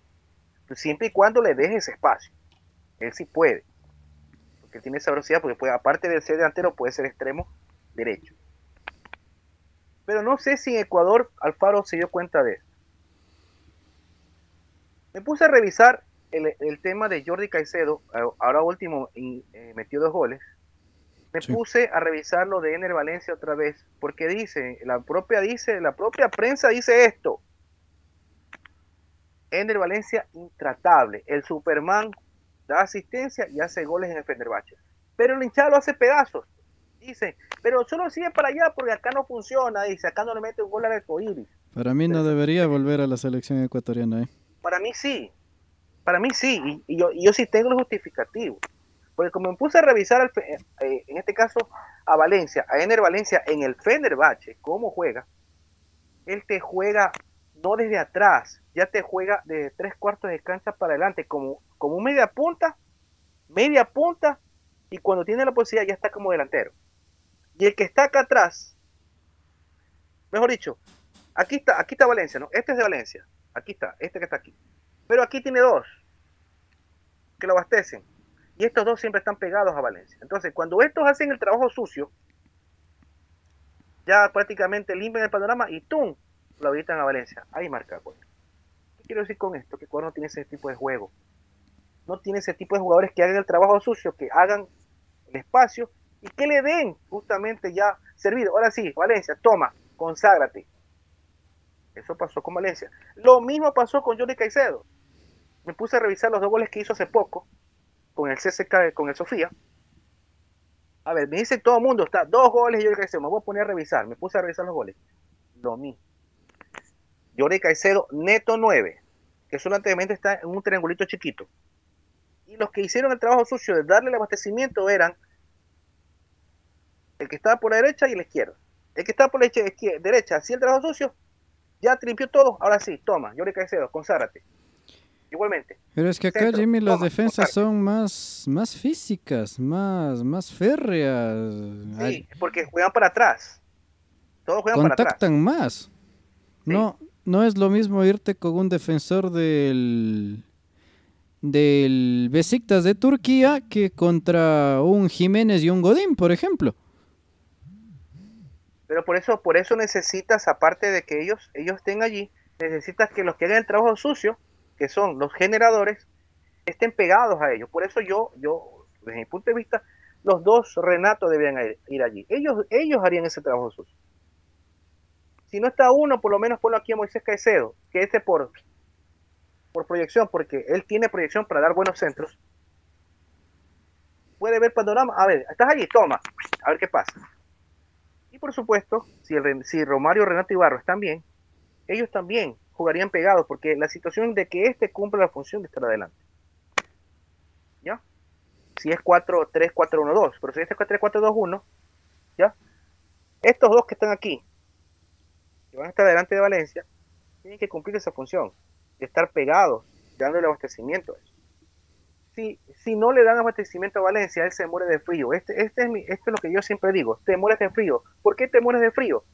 Siempre y cuando le deje ese espacio. Él sí puede. Porque tiene esa velocidad, porque puede, aparte de ser delantero, puede ser extremo derecho. Pero no sé si en Ecuador Alfaro se dio cuenta de eso. Me puse a revisar el, el, tema de Jordi Caicedo, ahora último eh, metió dos goles. Me sí. puse a revisar lo de Ener Valencia otra vez, porque dice, la propia dice, la propia prensa dice esto. Ener Valencia intratable, el Superman da asistencia y hace goles en el Fenerbahce. Pero el hinchado lo hace pedazos. Dice, pero solo sigue para allá porque acá no funciona, dice, acá no le mete un gol al arcoíris. Para mí no debería volver a la selección ecuatoriana, ¿eh? Para mí sí, para mí sí, y, y, yo, y yo, sí tengo los justificativos. Porque como me puse a revisar, el, eh, en este caso, a Valencia, a Ener Valencia en el Fenerbahce, cómo juega, él te juega no desde atrás, ya te juega de tres cuartos de cancha para adelante, como, como media punta, media punta, y cuando tiene la posibilidad ya está como delantero. Y el que está acá atrás, mejor dicho, aquí está, aquí está Valencia, ¿no? Este es de Valencia, aquí está, este que está aquí. Pero aquí tiene dos que lo abastecen. Y estos dos siempre están pegados a Valencia. Entonces, cuando estos hacen el trabajo sucio, ya prácticamente limpian el panorama y ¡tum! lo habilitan a Valencia. Ahí marca gol. ¿Qué quiero decir con esto? Que Ecuador no tiene ese tipo de juego. No tiene ese tipo de jugadores que hagan el trabajo sucio, que hagan el espacio y que le den justamente ya servido. Ahora sí, Valencia, toma, conságrate. Eso pasó con Valencia. Lo mismo pasó con Johnny Caicedo. Me puse a revisar los dos goles que hizo hace poco con el CSK, con el Sofía. A ver, me dice todo el mundo, está dos goles y Johnny Caicedo. Me voy a poner a revisar. Me puse a revisar los goles. Lo mismo. Johnny Caicedo, neto 9, que solamente está en un triangulito chiquito. Y los que hicieron el trabajo sucio de darle el abastecimiento eran el que estaba por la derecha y la izquierda. El que estaba por la derecha hacía el trabajo sucio, ya trimpió todo, ahora sí, toma, Johnny Caicedo, consárate. Igualmente. Pero es que acá, Centro, Jimmy, las toma, defensas consárate. son más, más físicas, más, más férreas. Sí, porque juegan para atrás. Todos juegan Contactan para atrás. más. Sí. No, no es lo mismo irte con un defensor del del Besiktas de Turquía que contra un Jiménez y un Godín, por ejemplo. Pero por eso, por eso necesitas, aparte de que ellos, ellos estén allí, necesitas que los que hagan el trabajo sucio, que son los generadores, estén pegados a ellos. Por eso yo, yo, desde mi punto de vista, los dos Renato debían ir, allí. Ellos, ellos harían ese trabajo sucio. Si no está uno, por lo menos ponlo aquí a Moisés Caicedo, que ese por, por proyección, porque él tiene proyección para dar buenos centros. Puede ver panorama. A ver, estás allí, toma. A ver qué pasa. Por supuesto, si, el, si Romario, Renato y Barro están bien, ellos también jugarían pegados, porque la situación de que este cumpla la función de estar adelante. ¿Ya? Si es 4-3-4-1-2, pero si es 4-3-4-2-1, ¿ya? Estos dos que están aquí, que van a estar delante de Valencia, tienen que cumplir esa función, de estar pegados, dándole abastecimiento a eso. Si, si no le dan abastecimiento a Valencia, él se muere de frío. Este, este es mi, esto es lo que yo siempre digo, te mueres de frío. ¿Por qué te mueres de frío?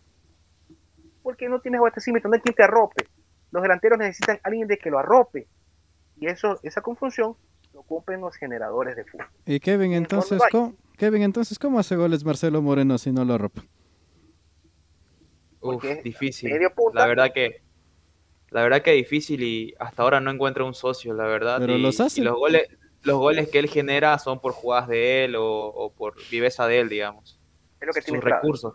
Porque no tienes abastecimiento, no hay quien te arrope. Los delanteros necesitan a alguien de que lo arrope. Y eso, esa confusión lo cumplen los generadores de fútbol. Y Kevin, entonces, ¿cómo, Kevin, entonces, ¿cómo hace goles Marcelo Moreno si no lo arropa? Uf, difícil. La verdad que la verdad que difícil y hasta ahora no encuentra un socio, la verdad. Pero los hace. los goles, los goles que él genera son por jugadas de él o, por viveza de él, digamos. Es lo que tiene Sus recursos.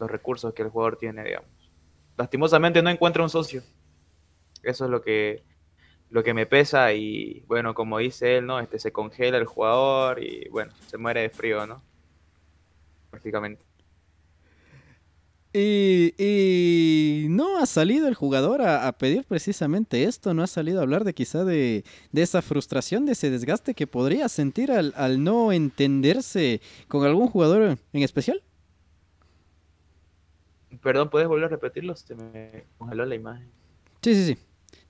Los recursos que el jugador tiene, digamos. Lastimosamente no encuentra un socio. Eso es lo que, lo que me pesa y bueno, como dice él, ¿no? Este se congela el jugador y bueno, se muere de frío, ¿no? Prácticamente. Y, no ha salido el jugador a, pedir precisamente esto, no ha salido a hablar de quizá de, esa frustración, de ese desgaste que podría sentir al, no entenderse con algún jugador en especial. Perdón, ¿puedes volver a repetirlo? Se me congeló la imagen. Sí, sí, sí.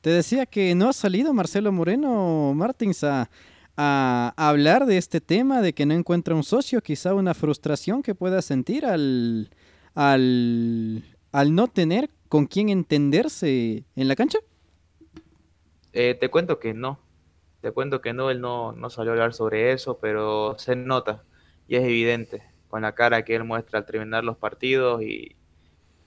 Te decía que no ha salido Marcelo Moreno Martins a, a hablar de este tema, de que no encuentra un socio, quizá una frustración que pueda sentir al al, no tener con quién entenderse en la cancha? Eh, te cuento que no. Te cuento que no, él no, no salió a hablar sobre eso, pero se nota y es evidente con la cara que él muestra al terminar los partidos y,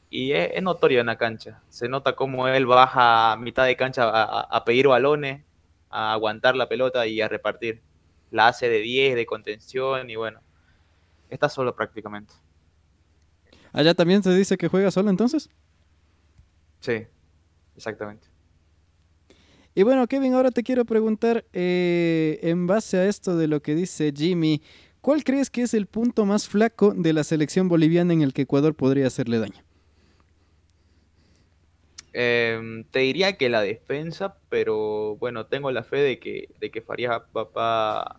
y es, notorio en la cancha. Se nota como él baja mitad de cancha a, a, pedir balones, a aguantar la pelota y a repartir. La hace de 10, de contención y bueno, está solo prácticamente. ¿Allá también se dice que juega solo entonces? Sí, exactamente. Y bueno, Kevin, ahora te quiero preguntar, eh, en base a esto de lo que dice Jimmy, ¿cuál crees que es el punto más flaco de la selección boliviana en el que Ecuador podría hacerle daño? Em, te diría que la defensa, pero bueno, tengo la fe de que, de que Farías va,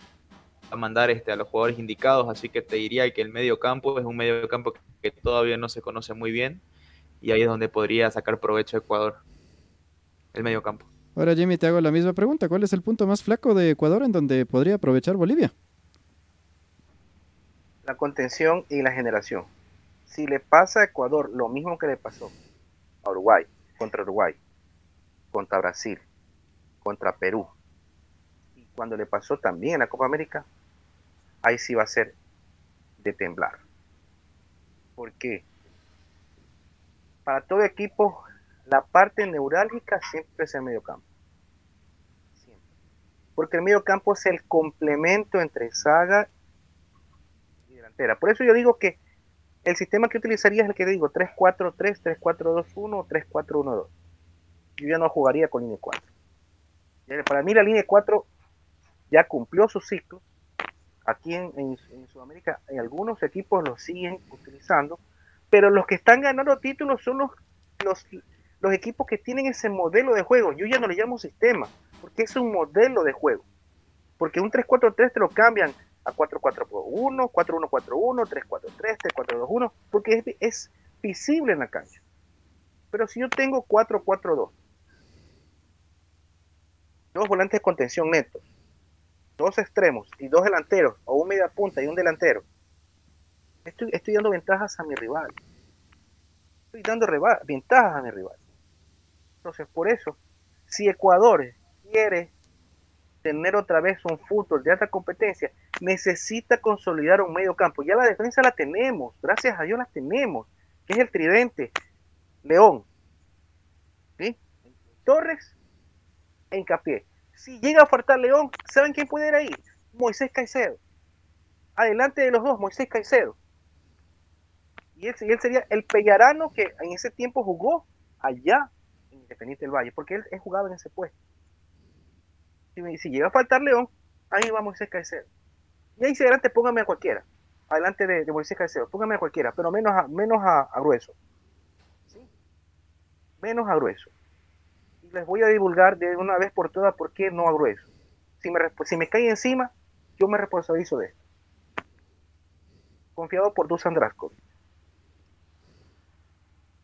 a mandar este, a los jugadores indicados, así que te diría que el medio campo es un medio campo que todavía no se conoce muy bien y ahí es donde podría sacar provecho Ecuador, el medio campo. Ahora Jimmy, te hago la misma pregunta, ¿cuál es el punto más flaco de Ecuador en donde podría aprovechar Bolivia? La contención y la generación. Si le pasa a Ecuador lo mismo que le pasó a Uruguay, contra Uruguay, contra Brasil, contra Perú, y cuando le pasó también en la Copa América, ahí sí va a ser de temblar. ¿Por qué? Para todo equipo, la parte neurálgica siempre es el medio campo. Siempre. Porque el medio campo es el complemento entre saga y delantera. Por eso yo digo que el sistema que utilizaría es el que digo 3-4-3, 3-4-2-1 o 3-4-1-2. Yo ya no jugaría con línea 4. Para mí la línea 4 ya cumplió su ciclo Aquí en, Sudamérica en algunos equipos lo siguen utilizando, pero los que están ganando títulos son los, los, equipos que tienen ese modelo de juego. Yo ya no le llamo sistema, porque es un modelo de juego. Porque un 3-4-3 te lo cambian a 4-4-1, 4-1-4-1, 3-4-3, 3-4-2-1, porque es, es visible en la cancha. Pero si yo tengo 4-4-2, dos volantes de contención netos, dos extremos y dos delanteros, o un media punta y un delantero, estoy, estoy dando ventajas a mi rival. Estoy dando ventajas a mi rival. Entonces, por eso, si Ecuador quiere tener otra vez un fútbol de alta competencia, necesita consolidar un medio campo. Ya la defensa la tenemos, gracias a Dios la tenemos, que es el tridente. León, ¿sí? Torres e Hincapié. Si llega a faltar León, ¿saben quién puede ir ahí? Moisés Caicedo. Adelante de los dos, Moisés Caicedo. Y él, sería el Pellarano que en ese tiempo jugó allá en Independiente del Valle, porque él, jugaba en ese puesto. Si, llega a faltar León, ahí va Moisés Caicedo. Y ahí si adelante póngame a cualquiera. Adelante de, Moisés Caicedo, póngame a cualquiera, pero menos a, menos a, grueso. ¿Sí? Menos a grueso les voy a divulgar de una vez por todas por qué no a grueso. si me, cae encima, yo me responsabilizo de esto. Confiado por Dusan Draskovic.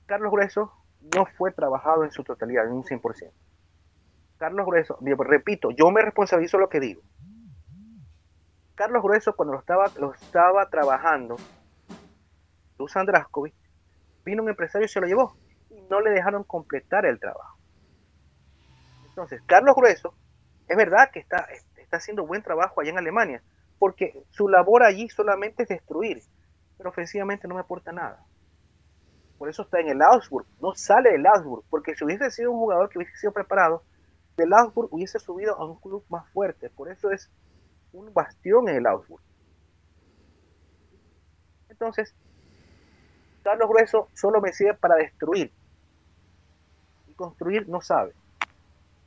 Carlos Grueso no fue trabajado en su totalidad, en un 100%. Carlos Grueso, repito, yo me responsabilizo lo que digo. Carlos Grueso, cuando lo estaba, lo estaba trabajando, Dusan Draskovic, vino un empresario y se lo llevó. Y no le dejaron completar el trabajo. Entonces, Carlos Grueso, es verdad que está, está haciendo buen trabajo allá en Alemania, porque su labor allí solamente es destruir, pero ofensivamente no me aporta nada. Por eso está en el Augsburg, no sale del Augsburg, porque si hubiese sido un jugador que hubiese sido preparado, del Augsburg hubiese subido a un club más fuerte. Por eso es un bastión en el Augsburg. Entonces, Carlos Grueso solo me sirve para destruir. Y construir no sabe.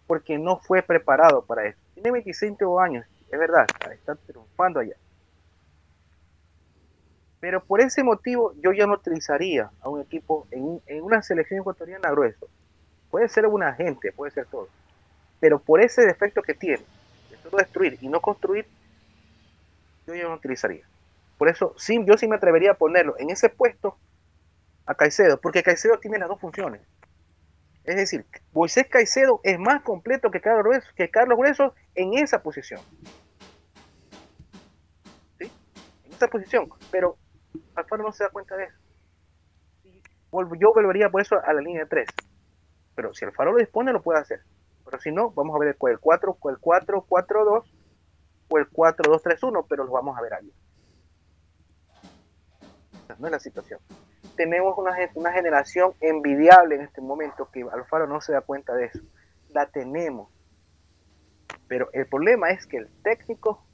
Porque no fue preparado para eso. Tiene 25 años, es verdad, está triunfando allá. Pero por ese motivo yo ya no utilizaría a un equipo en, una selección ecuatoriana grueso. Puede ser un agente, puede ser todo. Pero por ese defecto que tiene, de solo destruir y no construir, yo ya no utilizaría. Por eso sí, yo sí me atrevería a ponerlo en ese puesto a Caicedo, porque Caicedo tiene las dos funciones. Es decir, Moisés Caicedo es más completo que Carlos Grueso, que Carlos Grueso en esa posición. ¿Sí? En esa posición. Pero Alfaro no se da cuenta de eso. Yo volvería por eso a la línea 3. Pero si Alfaro lo dispone, lo puede hacer. Pero si no, vamos a ver el 4, el 4, 4, 2 o el 4, 2, 3, 1, pero lo vamos a ver ahí. no es la situación tenemos una, una generación envidiable en este momento que Alfaro no se da cuenta de eso. La tenemos. Pero el problema es que el técnico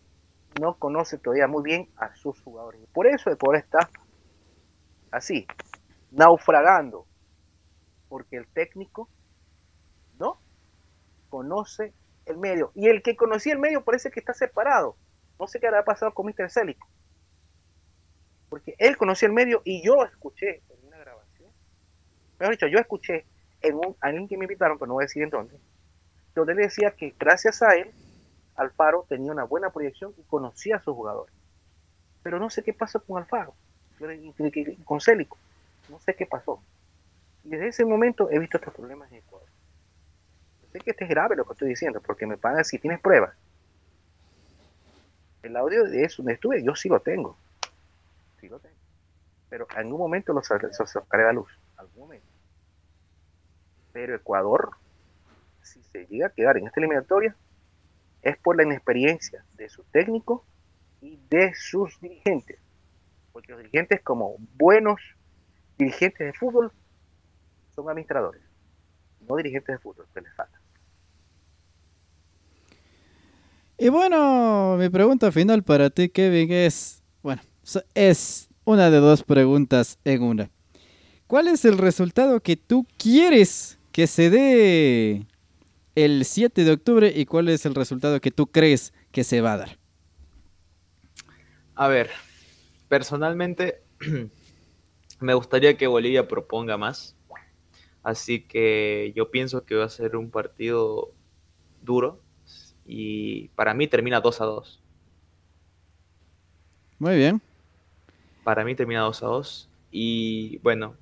no conoce todavía muy bien a sus jugadores. Por eso Ecuador está así, naufragando. Porque el técnico no conoce el medio. Y el que conocía el medio parece que está separado. No sé qué habrá pasado con Mr. Célico porque él conocía el medio y yo escuché en una grabación, mejor dicho, yo escuché en un, alguien que me invitaron, pero no voy a decir en dónde, donde él decía que gracias a él, Alfaro tenía una buena proyección y conocía a sus jugadores. Pero no sé qué pasó con Alfaro, con Célico, no sé qué pasó. Y desde ese momento he visto estos problemas en Ecuador. sé que este es grave lo que estoy diciendo, porque me pagan si tienes pruebas. El audio de eso donde estuve, yo sí lo tengo Pero en algún momento lo sacaré a la luz. Algún momento. Pero Ecuador, si se llega a quedar en esta eliminatoria, es por la inexperiencia de su técnico y de sus dirigentes. Porque los dirigentes, como buenos dirigentes de fútbol, son administradores, no dirigentes de fútbol, que les falta. Y bueno, mi pregunta final para ti, Kevin, es, es una de dos preguntas en una. ¿Cuál es el resultado que tú quieres que se dé el 7 de octubre y cuál es el resultado que tú crees que se va a dar? A ver, personalmente me gustaría que Bolivia proponga más. Así que yo pienso que va a ser un partido duro y para mí termina 2 a 2. Muy bien. Para mí termina 2 a 2. Y bueno,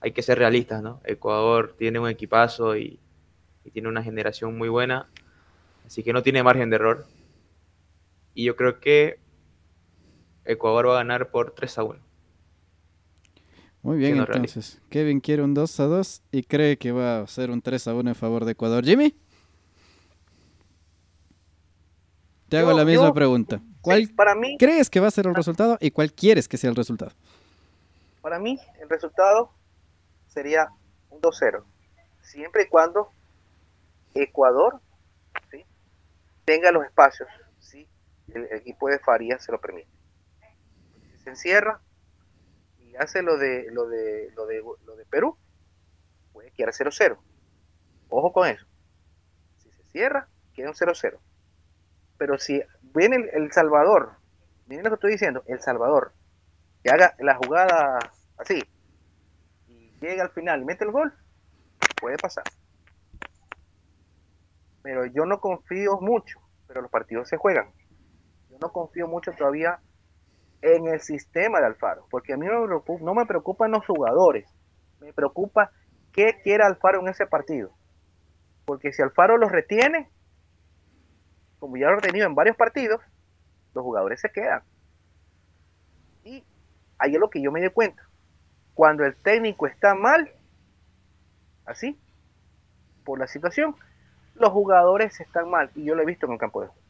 hay que ser realistas, ¿no? Ecuador tiene un equipazo y, tiene una generación muy buena. Así que no tiene margen de error. Y yo creo que Ecuador va a ganar por 3 a 1. Muy bien, entonces. Kevin quiere un 2 a 2 y cree que va a ser un 3 a 1 en favor de Ecuador. Jimmy. Te hago la misma pregunta. ¿Cuál para mí, crees que va a ser el resultado y cuál quieres que sea el resultado? Para mí, el resultado sería un 2-0. Siempre y cuando Ecuador tenga los espacios, ¿sí? el, equipo de Farías se lo permite. Si se encierra y hace lo de, lo de, lo de, lo de Perú, puede quedar 0-0. Ojo con eso. Si se cierra, queda un 0-0 pero si viene el, Salvador, miren lo que estoy diciendo, El Salvador, que haga la jugada así, y llega al final y mete el gol, puede pasar. pero yo no confío mucho, pero los partidos se juegan. Yo no confío mucho todavía en el sistema de Alfaro, porque a mí no me preocupa, no me preocupan los jugadores, me preocupa qué quiere Alfaro en ese partido. Porque si Alfaro los retiene, como ya lo ha tenido en varios partidos, los jugadores se quedan. Y ahí es lo que yo me di cuenta. Cuando el técnico está mal, así, por la situación, los jugadores están mal. Y yo lo he visto en el campo de juego.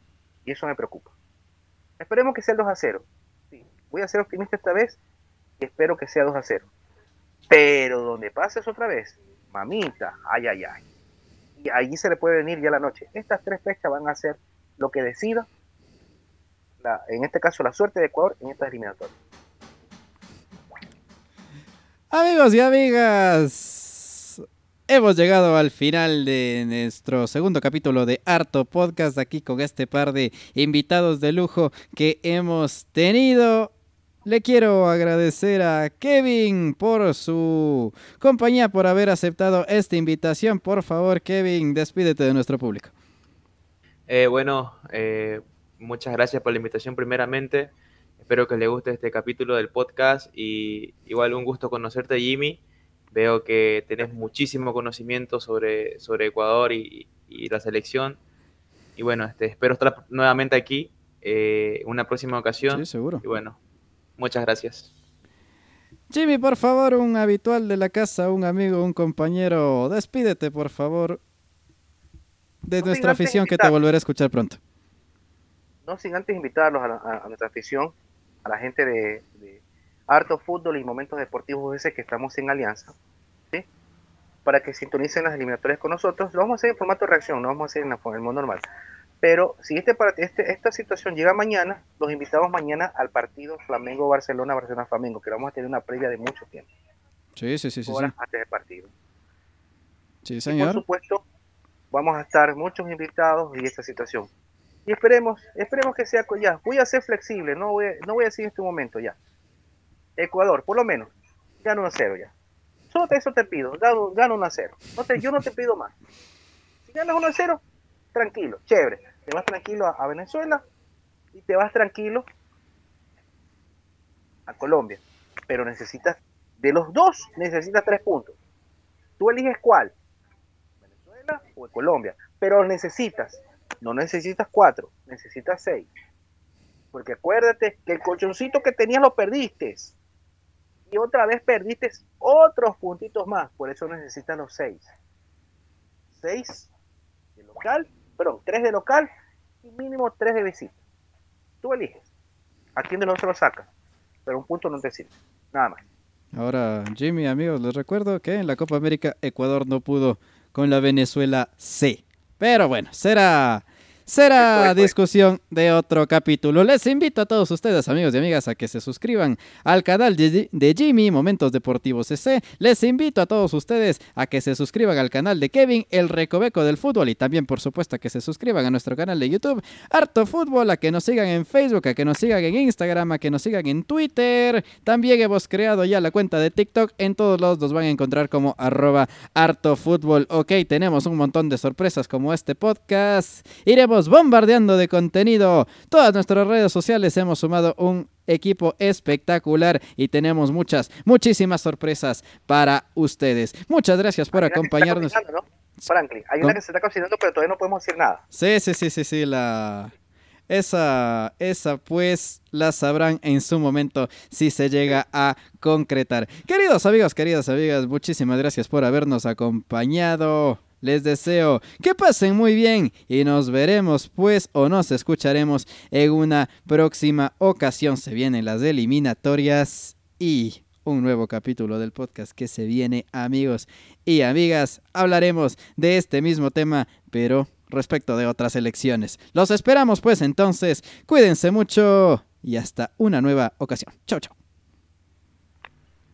Y eso me preocupa. Esperemos que sea el 2 a 0. voy a ser optimista esta vez y espero que sea 2 a 0. Pero donde pases otra vez, mamita, ay, ay, ay. Y allí se le puede venir ya la noche. Estas tres fechas van a ser lo que decida, en este caso, la suerte de Ecuador en esta eliminatoria. Amigos y amigas, hemos llegado al final de nuestro segundo capítulo de Harto Podcast aquí con este par de invitados de lujo que hemos tenido. Le quiero agradecer a Kevin por su compañía, por haber aceptado esta invitación. Por favor, Kevin, despídete de nuestro público. Eh, bueno, eh, muchas gracias por la invitación primeramente. Espero que les guste este capítulo del podcast y igual un gusto conocerte Jimmy. Veo que tenés muchísimo conocimiento sobre, sobre Ecuador y, la selección. Y bueno, este, espero estar nuevamente aquí eh, una próxima ocasión. Sí, seguro. Y bueno, muchas gracias. Jimmy, por favor, un habitual de la casa, un amigo, un compañero, despídete, por favor, de nuestra afición que te volveré a escuchar pronto. No sin antes invitarlos a, nuestra afición, a la gente de, Harto Fútbol y Momentos Deportivos ese que estamos en alianza, ¿sí? para que sintonicen las eliminatorias con nosotros. Lo vamos a hacer en formato de reacción, no vamos a hacer en, el modo normal. Pero si este, este, esta situación llega mañana, los invitamos mañana al partido Flamengo-Barcelona, Barcelona-Flamengo, que vamos a tener una previa de mucho tiempo. Sí, sí, sí. sí, horas antes del partido. Sí, señor. por supuesto, vamos a estar muchos invitados y esta situación. Y esperemos, esperemos que sea ya. Voy a ser flexible, no voy, no voy a decir en este momento ya. Ecuador, por lo menos, gana 1 a 0 ya. Solo eso te pido, gana 1 a 0. No te, yo no te pido más. Si ganas 1 a 0, tranquilo, chévere. Te vas tranquilo a, a Venezuela y te vas tranquilo a Colombia. Pero necesitas, de los dos, necesitas tres puntos. Tú eliges cuál o de Colombia, pero necesitas, no necesitas cuatro, necesitas seis. Porque acuérdate que el colchoncito que tenías lo perdiste. Y otra vez perdiste otros puntitos más. Por eso necesitas los seis. Seis de local, perdón, tres de local y mínimo tres de visita. Tú eliges. ¿A quién de los otros sacas? Pero un punto no te sirve. Nada más. Ahora, Jimmy, amigos, les recuerdo que en la Copa América Ecuador no pudo con la Venezuela C. Pero bueno, será será discusión de otro capítulo. Les invito a todos ustedes, amigos y amigas, a que se suscriban al canal de, Jimmy, Momentos Deportivos CC. Les invito a todos ustedes a que se suscriban al canal de Kevin, El Recoveco del Fútbol, y también, por supuesto, a que se suscriban a nuestro canal de YouTube, Harto Fútbol, a que nos sigan en Facebook, a que nos sigan en Instagram, a que nos sigan en Twitter. También hemos creado ya la cuenta de TikTok. En todos lados nos van a encontrar como arroba Harto Fútbol. Ok, tenemos un montón de sorpresas como este podcast. Iremos bombardeando de contenido. Todas nuestras redes sociales hemos sumado un equipo espectacular y tenemos muchas, muchísimas sorpresas para ustedes. Muchas gracias por acompañarnos. Franklin, hay una que se está cocinando, pero todavía no podemos decir nada. Sí, sí, sí, sí, sí, la... Esa, esa pues la sabrán en su momento si se llega a concretar. Queridos amigos, queridas amigas, muchísimas gracias por habernos acompañado. Les deseo que pasen muy bien y nos veremos pues o nos escucharemos en una próxima ocasión. Se vienen las eliminatorias y un nuevo capítulo del podcast que se viene amigos y amigas. Hablaremos de este mismo tema pero respecto de otras elecciones. Los esperamos pues entonces. Cuídense mucho y hasta una nueva ocasión. Chau chau.